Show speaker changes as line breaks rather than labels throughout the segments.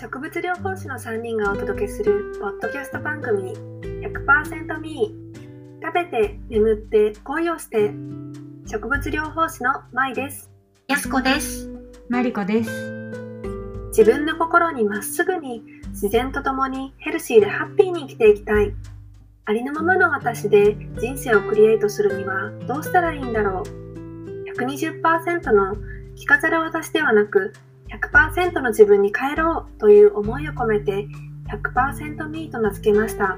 植物療法士の3人がお届けするポッドキャスト番組 100%Me 食べて眠って恋をして植物療法士のまいです
やすこです。
マリコです。
自分の心にまっすぐに自然とともにヘルシーでハッピーに生きていきたいありのままの私で人生をクリエイトするにはどうしたらいいんだろう120%の着飾る私ではなく100%の自分に変えろうという思いを込めて 100%me と名付けました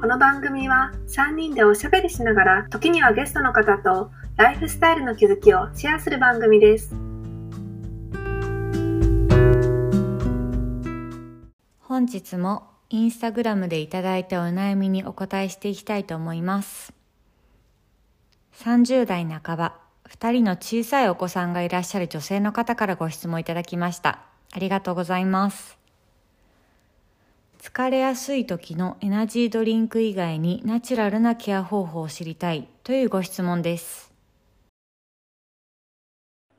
この番組は3人でおしゃべりしながら時にはゲストの方とライフスタイルの気づきをシェアする番組です
本日もインスタグラムでいただいたお悩みにお答えしていきたいと思います。30代半ば、2人の小さいお子さんがいらっしゃる女性の方からご質問いただきました。ありがとうございます。疲れやすい時のエナジードリンク以外にナチュラルなケア方法を知りたいというご質問です。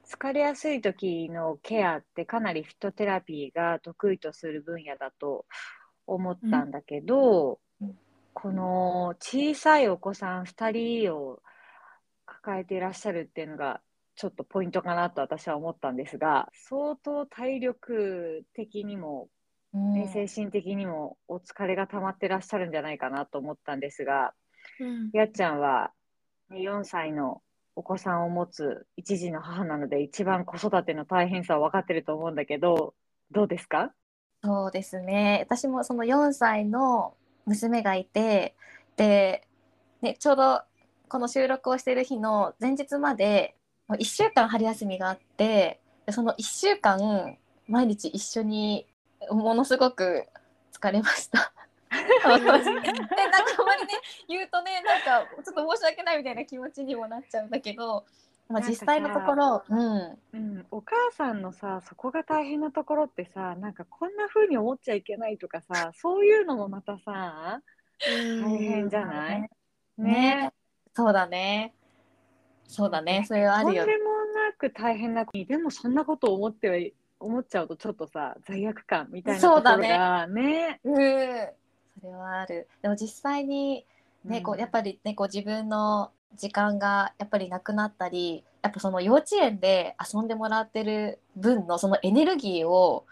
疲れやすい時のケアってかなりフィトテラピーが得意とする分野だと思ったんだけど、この小さいお子さん2人を抱えていらっしゃるっていうのがちょっとポイントかなと私は思ったんですが相当体力的にも、ね精神的にもお疲れが溜まってらっしゃるんじゃないかなと思ったんですが、やっちゃんは4歳のお子さんを持つ一児の母なので一番子育ての大変さを分かってると思うんだけどどうですか？
そうですね。私もその4歳の娘がいて、で、ね、ちょうどこの収録をしている日の前日までもう1週間春休みがあって、でその1週間毎日一緒にものすごく疲れました。でなんかあまりね言うとねなんかちょっと申し訳ないみたいな気持ちにもなっちゃうんだけど、まあ、実際のところ、うん、
うん、お母さんのさそこが大変なところってさなんかこんな風に思っちゃいけないとかさそういうのもまたさ大変じゃない？
ね。
ね
そうだね。そうだね。それはあ
とんで
るよ。
もなく大変なでもそんなことを思っては思っちゃうとちょっとさ罪悪感みたいなところがね
うん。それはある。でも実際にね、こうやっぱりね、こう自分の時間がやっぱりなくなったり、やっぱその幼稚園で遊んでもらってる分のそのエネルギーを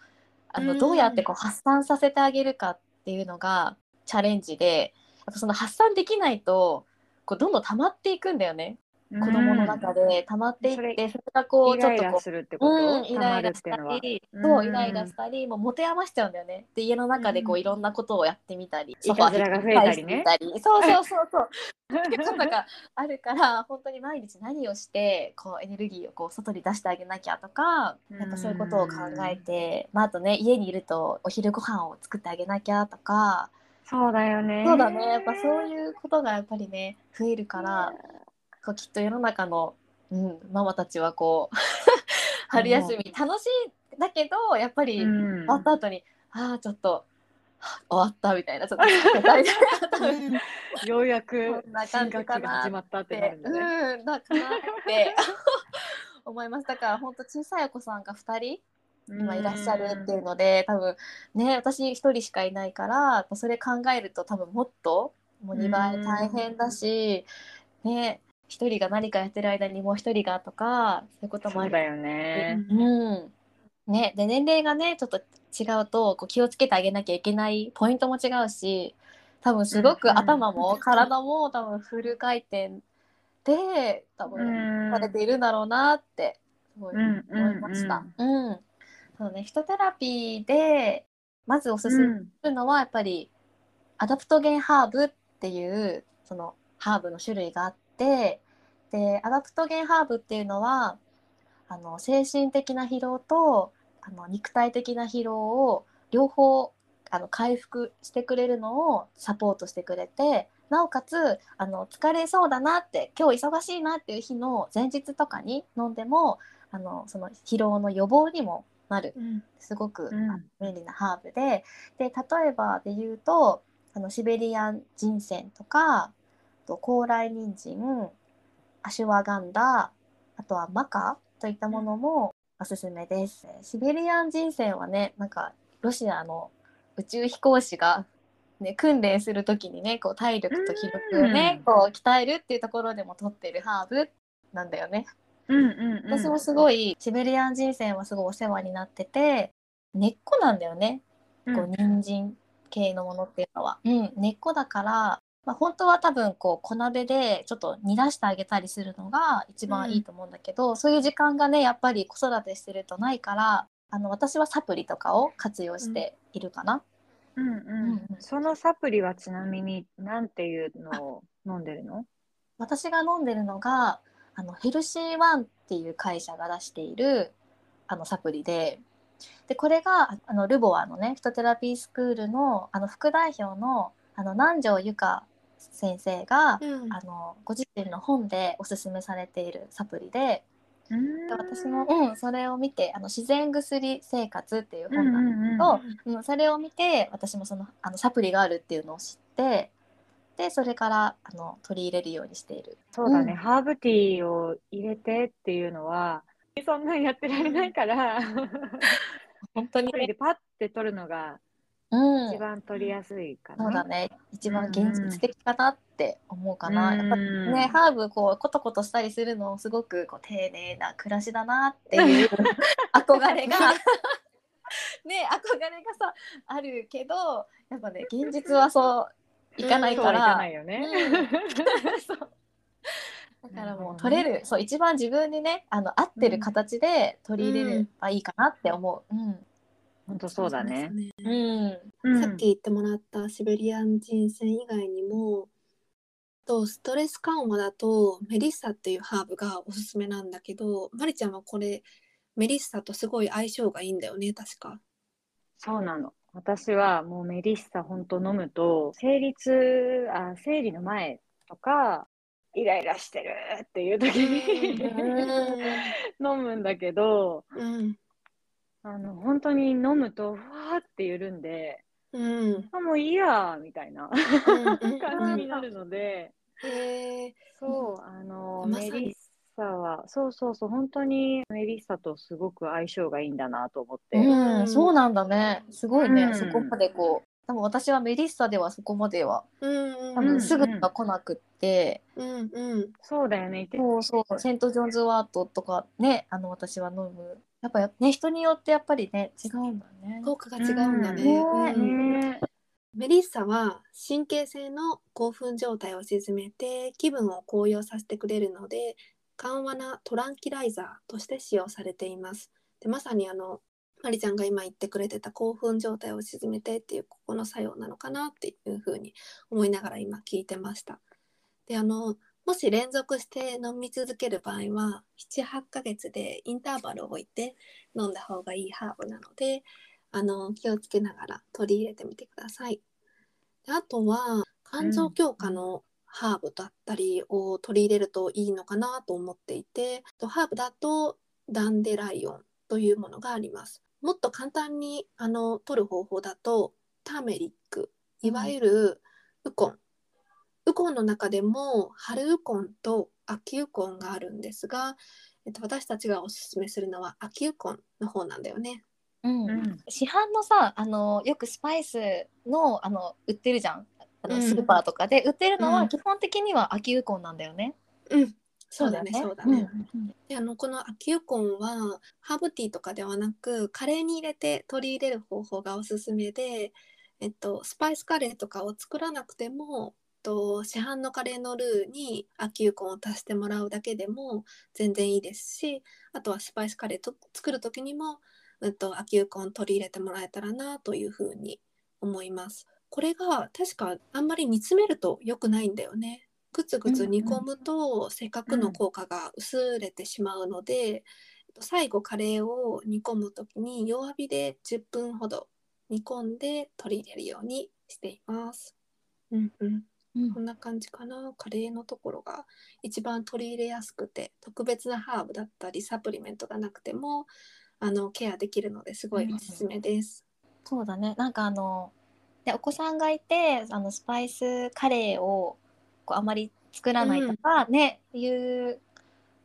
あの
うん
どうやってこう発散させてあげるかっていうのがチャレンジで、やっぱその発散できないとこうどんどん溜まっていくんだよね。子供の中で溜まっていって、
それ
それがこ
イ
うちょっとこう
ライラ
イライラしたり、
うん
そうイライラしたりもう持て余しちゃうんだよね。で家の中でこ
う
うんいろんなことをやってみたり、
いたずらが増えたりね。
そうそうそうそう。っていうことがあるから本当に毎日何をしてこうエネルギーをこう外に出してあげなきゃとかやっぱそういうことを考えて、まあ、あとね家にいるとお昼ご飯を作ってあげなきゃとか
そうだよね。
そうだね。やっぱそういうことがやっぱりね増えるからこうきっと世の中の、うん、ママたちはこう 春休み楽しいだけどやっぱり終
うん。
わった後に、ああちょっとはあ終わったみたいなちょっと疲れたみたいな
ようやく新学期が始まったってなるんだね。
うんだかなって 思いますだから本当小さいお子さんが2人今いらっしゃるっていうので多分ね私一人しかいないからそれ考えると多分もっともう2倍大変だし、ね一人が何かやってる間にもう一人がとかそういうこともある。
そうだよね。
うん。ね、で年齢がねちょっと違うとこう気をつけてあげなきゃいけないポイントも違うし多分すごく頭も体も多分フル回転で多
う
分
ん。
されているんだろうなってすごい
うん
思いました。うんそうね、フィトテラピーでまずおすすめするのはやっぱりアダプトゲンハーブっていうそのハーブの種類があってでアダプトゲンハーブっていうのはあの精神的な疲労とあの肉体的な疲労を両方あの回復してくれるのをサポートしてくれてなおかつあの疲れそうだなって今日忙しいなっていう日の前日とかに飲んでもあのその疲労の予防にもなる。
うん。
すごく、便利なハーブで。で例えばで言うとあのシベリアンジンセンとかあと高麗人参アシュワガンダあとはマカといったものもおすすめです。シベリアンジンセンはねなんかいロシアの宇宙飛行士が、ね、訓練する時にねこう体力と気力をね、こう鍛えるっていうところでも取ってるハーブなんだよね。
うんうんうん、
私もすごいシベリアン人生はすごいお世話になってて根っこなんだよね、こう人参系のものっていうのは。うん、根っこだから、まあ、本当は多分こう小鍋でちょっと煮出してあげたりするのが一番いいと思うんだけど、うん、そういう時間がねやっぱり子育てしてるとないからあの私はサプリとかを活用しているかな。
うんうん、うん、そのサプリはちなみに何ていうのを飲んでるの？
私が飲んでるのがあのヘルシーワンっていう会社が出しているあのサプリででこれがあのルボアのねフィトテラピースクールのあの副代表のあの南條由香先生が、うん、あのご自身の本でおすすめされているサプリで。で私も、うん、それを見てあの自然薬生活っていう本なんだけど、うん、それを見て私もそのあのサプリがあるっていうのを知ってでそれからあの取り入れるようにしている。
そうだね、うん、ハーブティーを入れてっていうのはそんなんやってられないから。
本当に。
でパッて取るのが一番取りやすいかな、
そうだね。一番現実的かなって思うかな、やっぱねハーブこうコトコトしたりするのすごくこう丁寧な暮らしだなっていう 憧れが。ね憧れがさあるけどやっぱね現実はそういかないから。
かないよね。
だからもう取れる、そう一番自分にねあの合ってる形で取り入れればいいかなって思う。うん。
本当そうだね。
うん。さっき言ってもらったシベリアン人選以外にも、とストレス緩和だとメリッサっていうハーブがおすすめなんだけど、まりちゃんはこれメリッサとすごい相性がいいんだよね確か。
そうなの。私はもうメリッサ本当飲むと、生理痛、あ、生理の前とか、イライラしてるっていう時に 飲むんだけど、うん、あの本当に飲むとふわって緩んで、うん、あもういいやみたいな 感じになるので、そうあの、メリッサはそうそうそう本当にメリッサとすごく相性がいいんだなと思って、
うん、そうなんだね。すごいね、うん、そこまでこう多分私はメリッサではそこまでは、うん多分すぐが来なくって、
うんうん、そうだよね。
そうそう。セント・ジョンズ・ワートとかねあの私は飲む。やっぱね人によってやっぱりね違うんだね。
効果が違うんだね,、ねメリッサは神経性の興奮状態を鎮めて気分を高揚させてくれるので緩和なトランキライザーとして使用されています。でまさにあのマリちゃんが今言ってくれてた興奮状態を鎮めてっていうここの作用なのかなっていうふうに思いながら今聞いてました。であのもし連続して飲み続ける場合は78ヶ月でインターバルを置いて飲んだ方がいいハーブなのであの気をつけながら取り入れてみてください。であとは肝臓強化のハーブだったりを取り入れるといいのかなと思っていてハーブだとダンデライオンというものがあります。もっと簡単にあの取る方法だとターメリックいわゆるウコン、ウコンの中でも春ウコンと秋ウコンがあるんですが、えっと、私たちがおすすめするのは秋ウコンの方なんだよね。
うん、うん、市販のさあのよくスパイスのあの売ってるじゃんあのスーパーとかで売ってるのは基本的には秋ウコンなんだよね。
うん、そうだね、そうだね。であのこの秋ユコンはハーブティーとかではなくカレーに入れて取り入れる方法がおすすめで、えっと、スパイスカレーとかを作らなくてもと市販のカレーのルーに秋ユコンを足してもらうだけでも全然いいですしあとはスパイスカレーと作る時にも、うんと、秋ユコン取り入れてもらえたらなというふうに思います。これが確かあんまり煮詰めると良くないんだよね。ぐつぐつ煮込むとせっかくの効果が薄れてしまうので、うん、最後カレーを煮込む時に弱火で10分ほど煮込んで取り入れるようにしています。うんうん。うん、こんな感じかな。カレーのところが一番取り入れやすくて特別なハーブだったりサプリメントがなくてもあのケアできるのですごいおすすめです。
うん、そうだね。なんかあのでお子さんがいてあのスパイスカレーをこうあまり作らないとか、うん、ねいう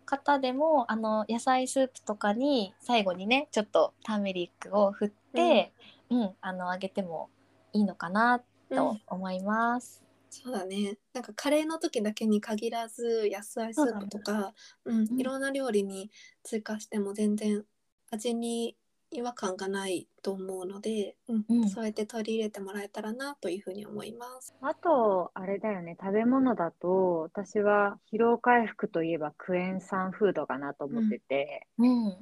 方でもあの野菜スープとかに最後にねちょっとターメリックを振って、うん、あのあげてもいいのかなと思います。
そうだね。なんかカレーの時だけに限らず野菜スープとかう、ん
うん。
いろんな料理に追加しても全然味に違和感がないと思うので、うん
うん。
そうやって取り入れてもらえたらなというふうに思います。
あと、あれだよね、食べ物だと、私は疲労回復といえばクエン酸フードかなと思ってて、
うん、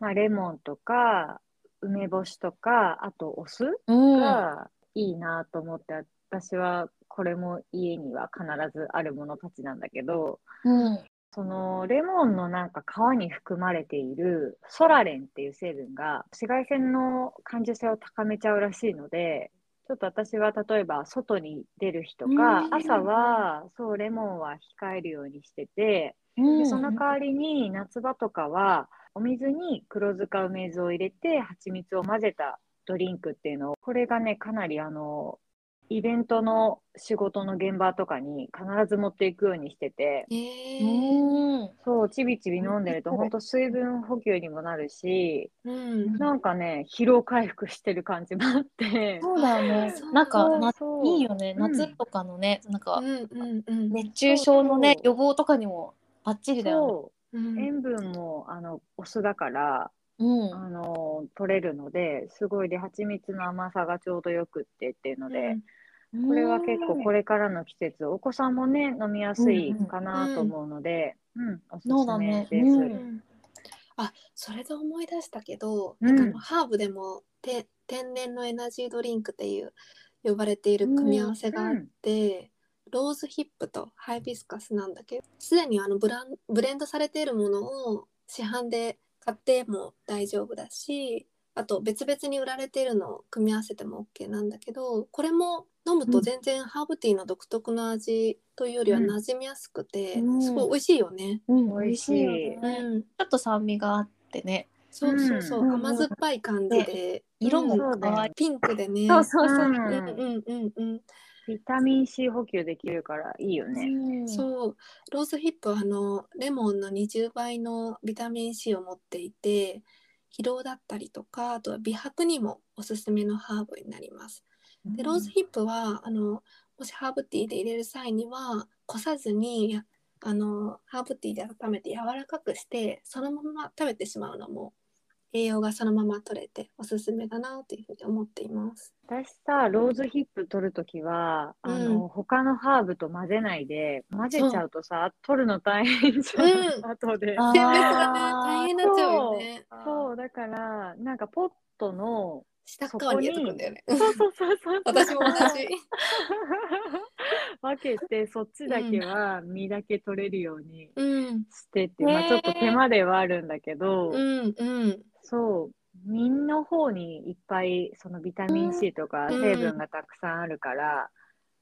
まあ、レモンとか、梅干しとか、あとお酢
うん、
がいいなと思って、私はこれも家には必ずあるものたちなんだけど、
うん、
そのレモンのなんか皮に含まれているソラレンっていう成分が紫外線の感受性を高めちゃうらしいので、ちょっと私は例えば外に出る日とか、
うん。
朝はそうレモンは控えるようにしてて、
うん、
でその代わりに夏場とかはお水に黒塚梅酢を入れて蜂蜜を混ぜたドリンクっていうのをこれがねかなりあのイベントの仕事の現場とかに必ず持っていくようにしてて。
えー。
うん、
そうちびちび飲んでると
うん。
本当水分補給にもなるし
うん。
なんかね疲労回復してる感じもあって。
そうだよね。なんかな
そう。
いいよね。
うん。
夏とかのね、なんか
うんうんうん。
熱中症のね
そうそう。
予防とかにもバッチリだよ
そう。う。ん。塩分もあのお酢だから
ね。うん。
あの取れるのですごいで蜂蜜の甘さがちょうどよくってっていうので、これは結構これからの季節お子さんもね飲みやすいかなと思うので、うんおす
そうだ
すめ
ね
です。
あそれで思い出したけど、
うん。
なんかあのハーブでもて天然のエナジードリンクっていう呼ばれている組み合わせがあって、ローズヒップとハイビスカスなんだけどすでにあのブランブレンドされているものを市販で買っても大丈夫だしあと別々に売られているのを組み合わせても OK なんだけどこれも飲むと全然ハーブティーの独特の味というよりは馴染みやすくて、
うん
すごい美味しいよね。
うん、
美味しい。
うん
ちょっと酸味があってね。
そうそうそう、
うん
甘酸っぱい感じで、
色も可愛い。
ピンクでね。
そうそうそう。
うんうんうんうん。
ビタミン C 補給できるからいいよね。
うん
そう、ローズヒップはあのレモンの20倍のビタミン C を持っていて、疲労だったりとか、あとは美白にもおすすめのハーブになります。で、ローズヒップはあのもしハーブティーで入れる際にはこさずにやあのハーブティーで温めて柔らかくしてそのまま食べてしまうのも栄養がそのまま取れておすすめだなというふうに思っています。
私さ、ローズヒップ取るときは、あの、
うん
他のハーブと混ぜないで、混ぜちゃうとさ、取るの大変じゃん、
うん
後で。
あー
選別がね大変になっちゃうよね。
そう、だから、なんかポットの、
下っ側にやってくんだよね。
そうそうそうそう。
私も同じ。
分けて、そっちだけは実だけ取れるように
うん
してって、
ね
まあちょっと手間ではあるんだけど、
うんうん
そう、実の方にいっぱいそのビタミン C とか
うん
成分がたくさんあるから、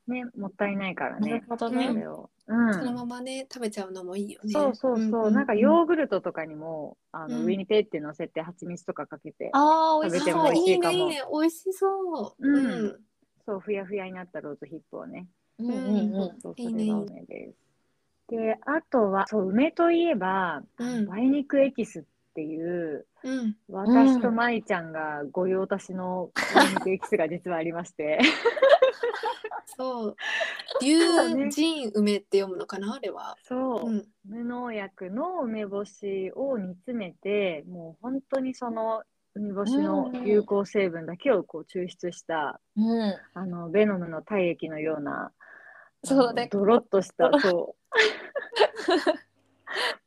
ね、もったいないから
なる
ね、
ほどね。
それを。うん。
そのままね食べちゃうのもいいよね。
そうそうそう、なんかヨーグルトとかにも、あの、
うん
上にペって乗せて蜂蜜とかかけて。食べても美味しいかも
いいね美味しそう。
うん
うん
そう、ふやふやになったローズヒップをね。
うんうんうん。
そう、
いいね
それが梅です。で、あとは、そう、梅といえば、梅肉エキスっていう、
うん。
私と舞ちゃんが御用達の梅肉エキスが実はありまして。
そう。龍神梅って読むのかなあれは。
そう、
うん。
無農薬の梅干しを煮詰めて、もう本当にその梅干しの有効成分だけをこう抽出した、
うん。
あのベノムの体液のような、
そうね
ドロッとした、そう、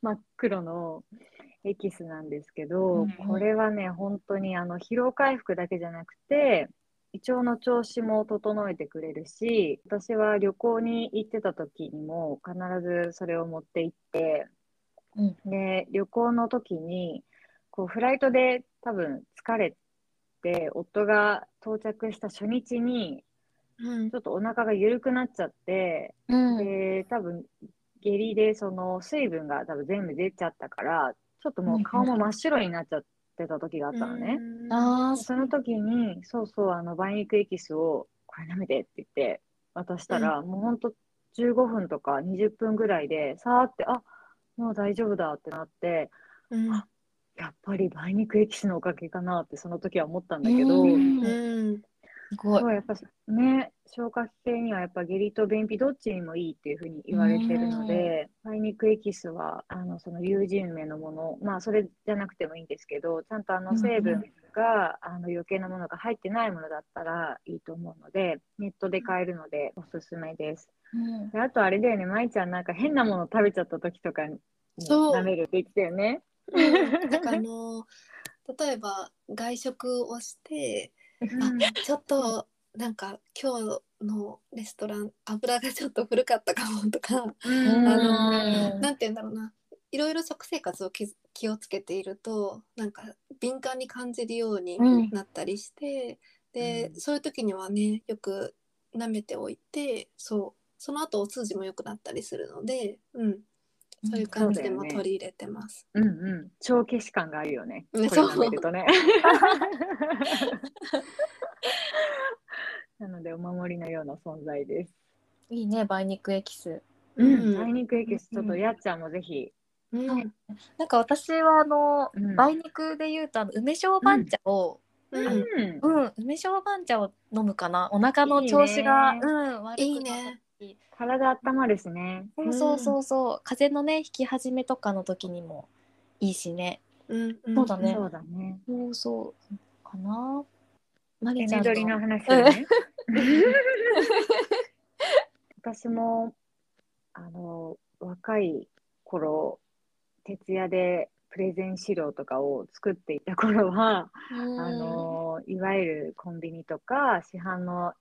真っ黒のエキスなんですけど、
うんうん。
これはね、本当にあの疲労回復だけじゃなくて、胃腸の調子も整えてくれるし、私は旅行に行ってた時にも必ずそれを持って行って、
うん。
で、旅行の時に、こう、フライトで多分疲れて、夫が到着した初日に、
うん。
ちょっとお腹が緩くなっちゃって、
うん。
で、多分下痢でその水分が多分全部出ちゃったから、ちょっともう顔も真っ白になっちゃってた時があったのね。
うん。
ああ、
その時に、そうそう、あの、梅肉エキスを、これ舐めてって言って渡したら、もうほんと15分とか20分ぐらいで、さーって、あ、もう大丈夫だってなって、
うん。
あやっぱり梅肉エキスのおかげかなってその時は思ったんだけど、
うん。
うん。
すごい。
そうやっぱね消化器系にはやっぱ下痢と便秘どっちにもいいっていうふうに言われてるので梅肉エキスはあのその有人芽のものまあそれじゃなくてもいいんですけどちゃんとあの成分が、あの余計なものが入ってないものだったらいいと思うのでネットで買えるのでおすすめです。
うん。
であとあれだよね。舞ちゃんなんか変なもの食べちゃった時とかに
そう。
舐めるって言ってたよね。
うん。なんかあの例えば外食をして
うん。
ちょっとなんか今日のレストラン油がちょっと古かったかもとか
うん。
あの
うん。
なんて言うんだろうな。いろいろ食生活を気気をつけているとなんか敏感に感じるように
うん。
なったりして、で、
うん。
そういう時にはねよく舐めておいてそうその後お通じも良くなったりするので、うん、そういう感じでも取り入れてます。
うんうん、帳消し感があるよね。
ねそう。
るとね。なのでお守りのような存在です。
いいね梅肉エキス。
うん。
梅肉エキス。ちょっとやっちゃんもぜひ。
うん。
なんか私はあの、
うん。
梅肉で言うとあの梅小番茶を、
うん。
うん。
うん梅小番茶を飲むかな。お腹の調子が
いいね
うん悪くなった。
いいね。
時
体温まるしね。
そうそうそうそう。風邪のね引き始めとかの時にもいいしね。
うんうん。
そうだね。
そうだね。
そうそう。かな。マ
手
リちゃん
の話をね。私もあの若い頃徹夜でプレゼン資料とかを作っていた頃は、
うん。
あのいわゆるコンビニとか市販の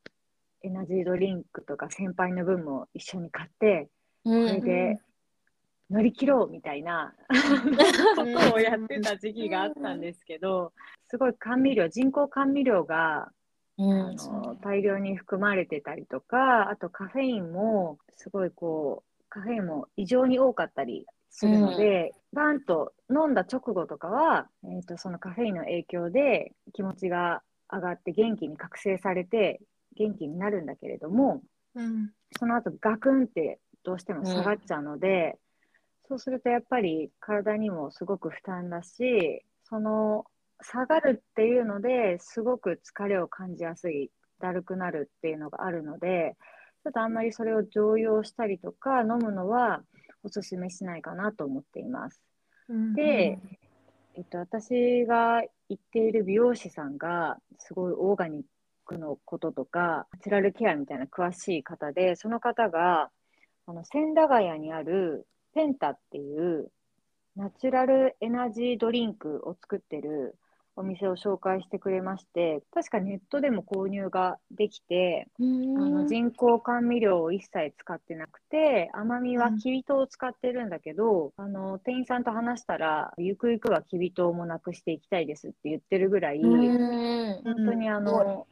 エナジードリンクとか先輩の分も一緒に買って
う
これ
ん
で乗り切ろうみたいな ことをやってた時期があったんですけどすごい甘味料人工甘味料が
うん。
あの大量に含まれてたりとかあとカフェインもすごいこうカフェインも異常に多かったりするので、バーンと飲んだ直後とかは、えー、とそのカフェインの影響で気持ちが上がって元気に覚醒されて元気になるんだけれども
うん
その後ガクンってどうしても下がっちゃうので、そうするとやっぱり体にもすごく負担だしその下がるっていうのですごく疲れを感じやすいだるくなるっていうのがあるのでちょっとあんまりそれを常用したりとか飲むのはおすすめしないかなと思っています。
うん
で、えっと、私が行っている美容師さんがすごいオーガニックのこととかナチュラルケアみたいな詳しい方でその方があの千駄ヶ谷にあるペンタっていうナチュラルエナジードリンクを作ってるお店を紹介してくれまして確かネットでも購入ができてあの人工甘味料を一切使ってなくて甘みはきび糖を使ってるんだけど、あの店員さんと話したらゆくゆくはきび糖もなくしていきたいですって言ってるぐらい、
うん
本当にあの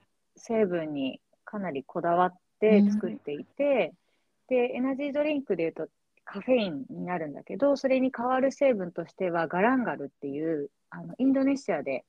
成分にかなりこだわって作っていて、でエナジードリンクでいうとカフェインになるんだけどそれに代わる成分としてはガランガルっていうあのインドネシアで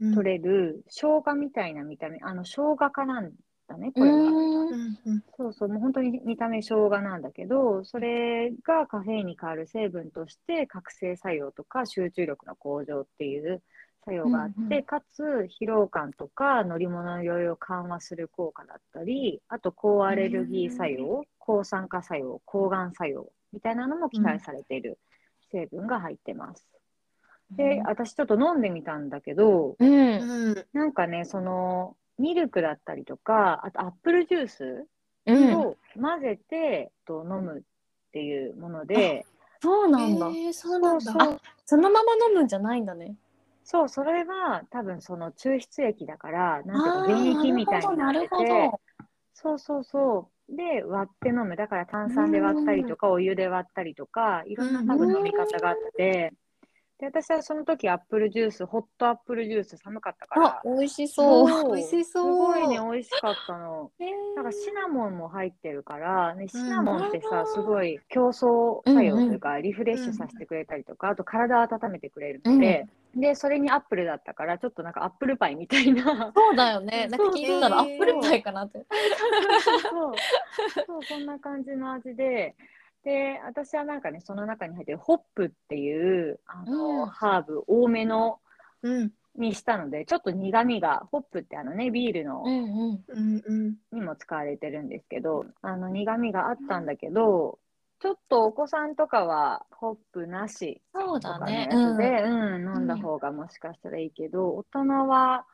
うん。
取れる生姜みたいな見た目あの生姜かなんだねこれは。
うん。
うんうん。
そうそう、もう本当に見た目生姜なんだけど、それがカフェインに変わる成分として覚醒作用とか集中力の向上っていう作用があって、
うんうん。
かつ疲労感とか乗り物の酔いを緩和する効果だったり、あと抗アレルギー作用、抗酸化作用、抗がん作用みたいなのも期待されている成分が入ってます。で、私ちょっと飲んでみたんだけど、
うん。
うん
なんかね、そのミルクだったりとか、あとアップルジュース
うん。
を混ぜてと飲むっていうもので、
そうなんだ。
えーそうなんだ。
そ
のまま飲むんじゃないんだね
そう、それは多分その抽出液だから、なんていうか原液みたいになってて。そうそうそう。で、割って飲む。だから炭酸で割ったりとか、お湯で割ったりとか、いろんな多分飲み方があって、で、私はその時アップルジュース、ホットアップルジュース寒かったか
あ
ら、
美味しそう。
そう。
美味しそう。
すごいね、美味しかったの。なんかシナモンも入ってるから、ね、シナモンってさ、
うん
すごい強壮作用というか、リフレッシュさせてくれたりとか、あと体を温めてくれるので、で、それにアップルだったから、ちょっとなんかアップルパイみたいな。
そうだよね。なんか聞いてたらアップルパイかなって。
そう。そう、そんな感じの味で、で、私はなんかね、その中に入ってるホップっていう、あの、
うん。
ハーブ多めの
うん。
にしたので、ちょっと苦味が、ホップってあのね、ビールの、
うんうん。
うんうん。
にも使われてるんですけど、あの苦味があったんだけど、ちょっとお子さんとかはホップなし
そう
とかの
だね
やつで、うん飲んだ方がもしかしたらいいけど、大人は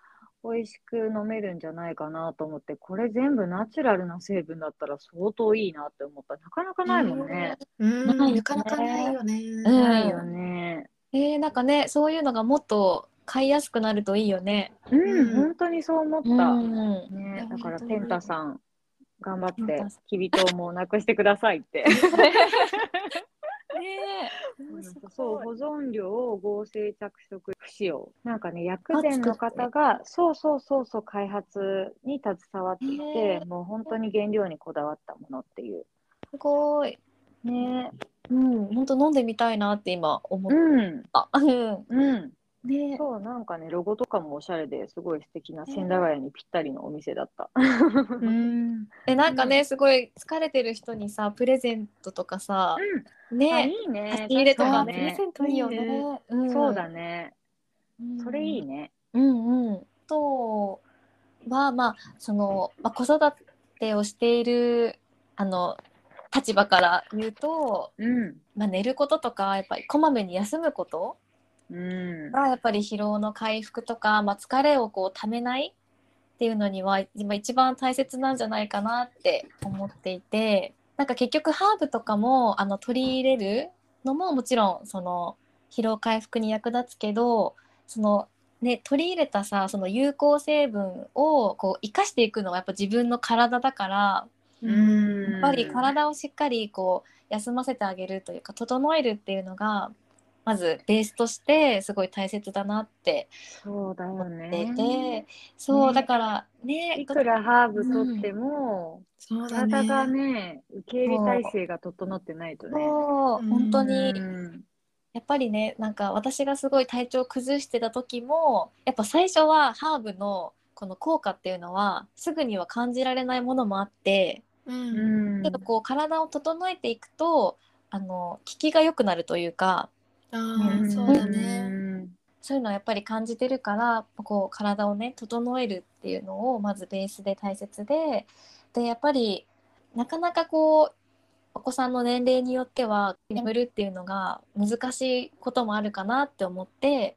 美味しく飲めるんじゃないかなと思って、これ全部ナチュラルな成分だったら相当いいなって思った。なかなかないもんね。
うん
ないよね
なかなかないよね。
ん
ないよね。
えー、なんかねそういうのがもっと買いやすくなるといいよね。
うん、
うん
本当にそう思った。
うん
ね、だからペンタさん、頑張ってきび糖もなくしてくださいって。
ね
そう、保存料を合成着色不使用。なんかね、薬膳の方が、そうそうそうそう、開発に携わってい
へ
て、もう本当に原料にこだわったものっていう。
すごい。
ね、
うん本当飲んでみたいなって今思っ
うん、
た。うん
うん。
ね
そう、なんかね、ロゴとかもおしゃれですごい素敵な千駄ヶ谷にぴったりのお店だった。
うん
えなんかね、すごい疲れてる人にさプレゼントとかさ、
あ、
ね
いいね。
差し入れとかね
プレゼントいいよね
ね。ん
そうだね。
うん
それいいね。
うんうん。とはまあその、まあ、子育てをしているあの立場から言うと、
うん。
まあ、寝ることとかやっぱりこまめに休むこと
うん。
がやっぱり疲労の回復とか、まあ、疲れをこうためないっていうのには今一番大切なんじゃないかなって思っていてなんか結局ハーブとかもあの取り入れるのももちろんその疲労回復に役立つけどそのね取り入れたさその有効成分をこう生かしていくのはやっぱ自分の体だから
うん。
やっぱり体をしっかりこう休ませてあげるというか整えるっていうのがまずベースとしてすごい大切だなって
そうだよ
思って
ね。
て、そう、
ね
だからね
いくらハーブとっても、
そうだ
体が
ね。
ね、受け入れ体制が整ってないとね。
そう
うん
本当に
うん
やっぱりねなんか私がすごい体調崩してた時もやっぱ最初はハーブのこの効果っていうのはすぐには感じられないものもあって
う
うんん
けどこう体を整えていくとあの効きが良くなるというか
そうだね。
そういうのはやっぱり感じてるからこう体をね整えるっていうのをまずベースで大切ででやっぱりなかなかこうお子さんの年齢によっては眠るっていうのが難しいこともあるかなって思って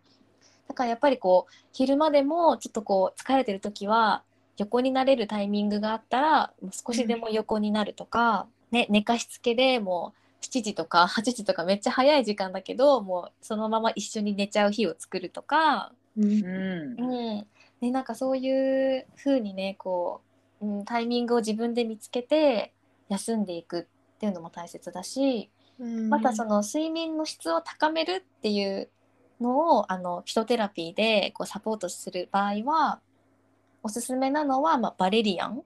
だからやっぱりこう昼間でもちょっとこう疲れてる時は横になれるタイミングがあったらもう少しでも横になるとか、ね、寝かしつけでもう7時とか8時とかめっちゃ早い時間だけどもうそのまま一緒に寝ちゃう日を作るとか、
うん。
うん。
なんかそういう風にねこう、うん、タイミングを自分で見つけて休んでいくっていうのも大切だし
うん。
またその睡眠の質を高めるっていうのをあのフィトテラピーでこうサポートする場合はおすすめなのは、まあ、バレリアン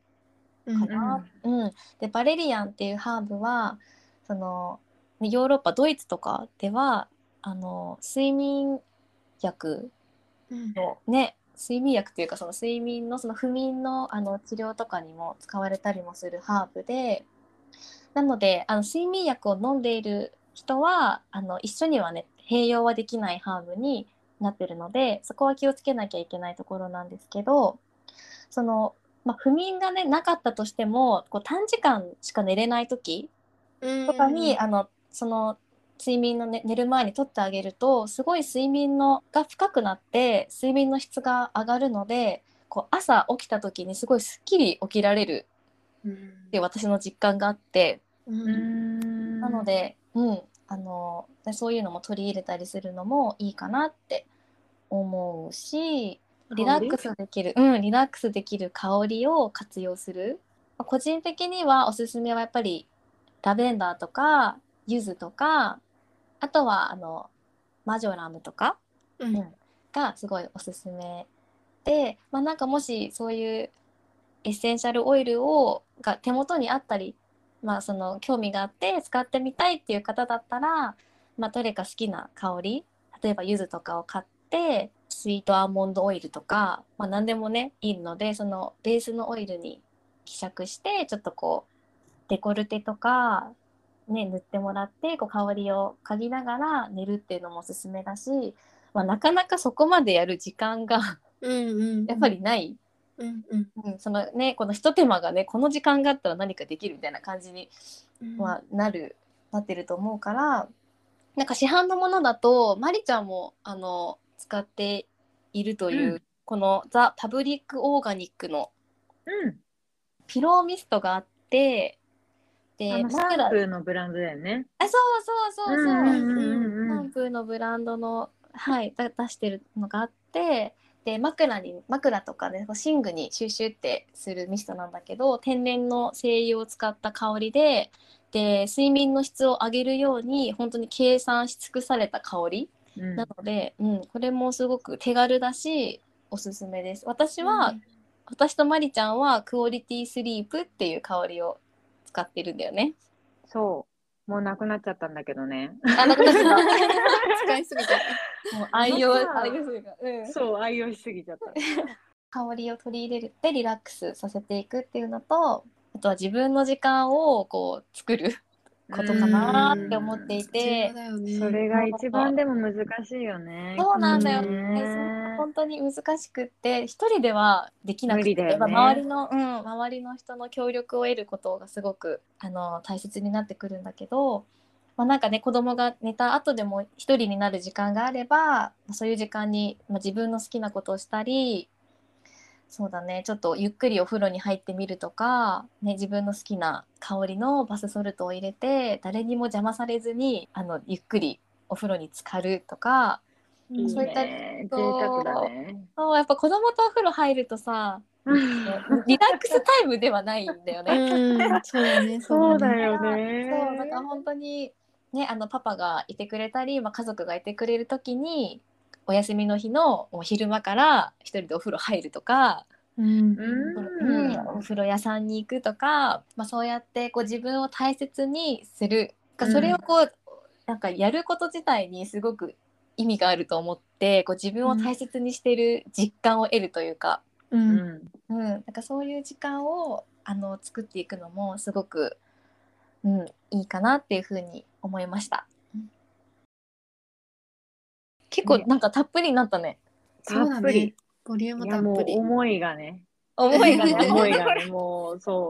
うん
かな。うん。でバレリアンっていうハーブはそのねヨーロッパドイツとかではあの睡眠薬
うん。
のね睡眠薬っていうかその睡眠のその不眠のあの治療とかにも使われたりもするハーブでなのであの睡眠薬を飲んでいる人はあの一緒にはね併用はできないハーブになってるのでそこは気をつけなきゃいけないところなんですけどその、まあ、不眠がねなかったとしてもこう短時間しか寝れない時とかに、あのその睡眠の、ね、寝る前にとってあげるとすごい睡眠のが深くなって睡眠の質が上がるのでこう朝起きた時にすごいすっきり起きられる
うん
っていう私の実感があって
うん。
なので、うん、あのでそういうのも取り入れたりするのもいいかなって思うしリラックスできる、うん、リラックスできる香りを活用する。まあ個人的にはおすすめはやっぱりラベンダーとか柚子とかあとはあのマジョラムとか
うん。
うんがすごいおすすめで、まあ、なんかもしそういうエッセンシャルオイルをが手元にあったり、まあ、その興味があって使ってみたいっていう方だったら、まあ、どれか好きな香り例えば柚子とかを買ってスイートアーモンドオイルとか、まあ、何でもねいいのでそのベースのオイルに希釈してちょっとこうデコルテとかね、塗ってもらってこう香りを嗅ぎながら寝るっていうのもおすすめだし、まあ、なかなかそこまでやる時間がやっぱりない、
うんうん。
うん、そのねこのひと手間がねこの時間があったら何かできるみたいな感じに
うん。
はなる、なってると思うからなんか市販のものだとまりちゃんもあの使っているという、
うん。
このザ・パブリック・オーガニックの
うん。
ピローミストがあってで
あのシャンプーのブランドだよね。
あそうそうそうそう、
うんうんう
ンプーのブランドの、はい、だ出してるのがあってで枕に枕とかね寝具にシュッシュってするミストなんだけど天然の精油を使った香りでで睡眠の質を上げるように本当に計算し尽くされた香り
うん
なので、うん、これもすごく手軽だしおすすめです。私は、私とまりちゃんはクオリティスリープっていう香りを使ってるんだよね。
そう。もうなくなっちゃったんだけどね。
あ、なくなっちゃっ
使いすぎちゃった。
た。もう愛用、愛用するから。うん。
そう、愛用しすぎちゃった。
香りを取り入れるってリラックスさせていくっていうのと、あとは自分の時間をこう作ることかなって思っていて、
ね
それが一番でも難しいよね。
そうなんだよ
う
ね。
ね
本当に難しくって一人ではできなくて、
ね
周りの、うん、周りの人の協力を得ることがすごくあの大切になってくるんだけど、まあ、なんかね子供が寝た後でも一人になる時間があればそういう時間に、まあ、自分の好きなことをしたりそうだねちょっとゆっくりお風呂に入ってみるとか、ね、自分の好きな香りのバスソルトを入れて誰にも邪魔されずにあのゆっくりお風呂に浸かるとか
いい
そういった
ね。贅沢だね。
そうやっぱ子供とお風呂入るとさ リラックスタイムではないんだよね。
うん、そうだね。
そうだ
よ。
よね。
そうだから本当にねあのパパがいてくれたり、まあ、家族がいてくれる時にお休みの日の昼間から一人でお風呂入るとか、
うん。
うん。
うんお風呂屋さんに行くとか、まあ、そうやってこう自分を大切にするかそれをこう、なんかやること自体にすごく意味があると思ってこう自分を大切にしてる実感を得るというか。
う。
うんん。
うん、なんかそういう時間をあの作っていくのもすごく、うん、いいかなっていうふうに思いました。結構
ね
なんかたっぷりになったね。
たっぷり。。
ボリュームたっぷり。
思いがね。
思いがね。
思いがね、もうそ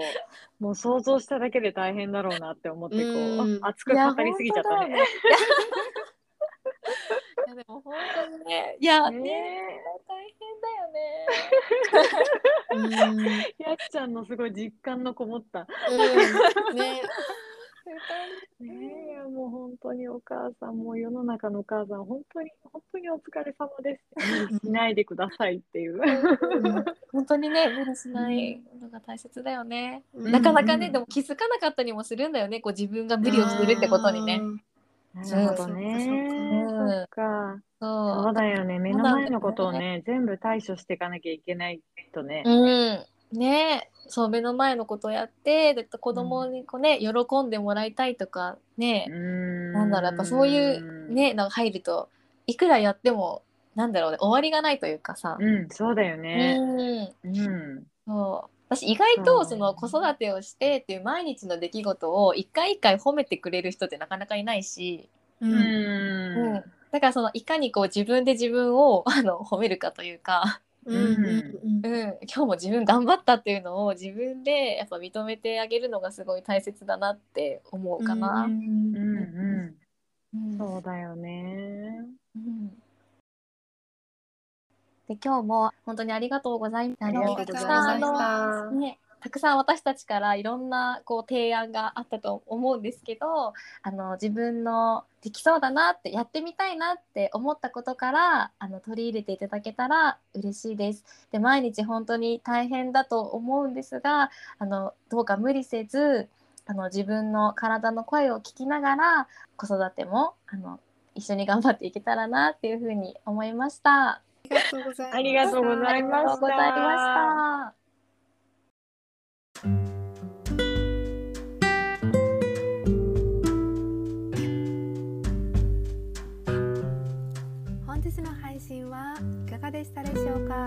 う。もう想像しただけで大変だろうなって思ってこ
う
熱く語りすぎちゃったね。
いや。でも本当にね、いやね
ね
大変だよね。
うん。
やっちゃんのすごい実感のこもった。
うん。ね。
ねえ、いやもう本当にお母さん、もう世の中のお母さん、本当に、本当にお疲れ様です。無理しないでくださいっていう。
うん本当にね無理しないのが大切だよね。
うん
なかなかね、
うん
でも気づかなかったりもするんだよねこう自分が無理をしてるってことにね。
なるほどね。
うん
そっか。
そ
そうだよね。目の前のことをね、全部対処していかなきゃいけないとね。
うん、ねそう目の前のことをやってで子供にこうね、喜んでもらいたいとかね、
うん
なんだろうやっぱそういう。ねなんか入るといくらやってもなんだろうね終わりがないというかさ、
うん、そうだよね。
うん
うん。
そう私意外とその子育てをしてっていう毎日の出来事を一回一回褒めてくれる人ってなかなかいないし、
う。
うん
うん
ん。
だからそのいかにこう自分で自分をあの褒めるかというか、今日も自分頑張ったっていうのを自分でやっぱ認めてあげるのがすごい大切だなって思うかな。
うん
うん
う
うんん。そうだよね。
うんで今日も本当にありがとうございました。
ありがとうございました
ね、たくさん私たちからいろんなこう提案があったと思うんですけどあの自分のできそうだなってやってみたいなって思ったことからあの取り入れていただけたら嬉しいです。で毎日本当に大変だと思うんですがあのどうか無理せずあの自分の体の声を聞きながら子育てもあの一緒に頑張っていけたらなっていうふうに思いました。
ありがとうございます。
ありがとうございました
ありがとうございました。
本日の配信はいかがでしたでしょうか？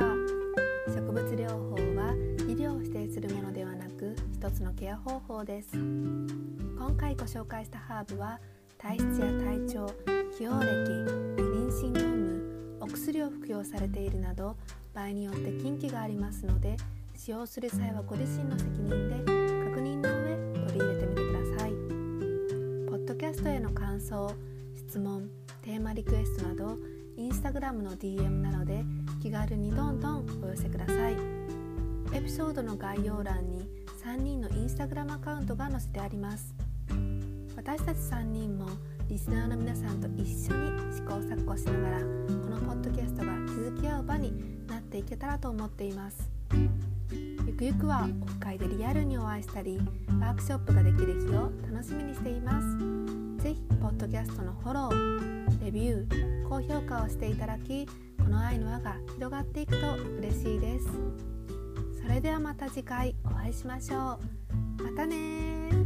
植物療法は医療を否定するものではなく一つのケア方法です。今回ご紹介したハーブは体質や体調起用歴妊娠の有無お薬を服用されているなど場合によって禁忌がありますので使用する際はご自身の責任で確認の上取り入れてみてください。ポッドキャストへの感想質問テーマリクエストなどインスタグラムの DM などで気軽にどんどんお寄せください。エピソードの概要欄に3人のインスタグラムアカウントが載せてあります。私たち3人もリスナーの皆さんと一緒に試行錯誤しながらこのポッドキャストが築き合う場になっていけたらと思っています。ゆくゆくはオフ会でリアルにお会いしたりワークショップができる日を楽しみにしています。ぜひポッドキャストのフォローレビュー高評価をしていただきこの愛の輪が広がっていくと嬉しいです。それではまた次回お会いしましょう。またね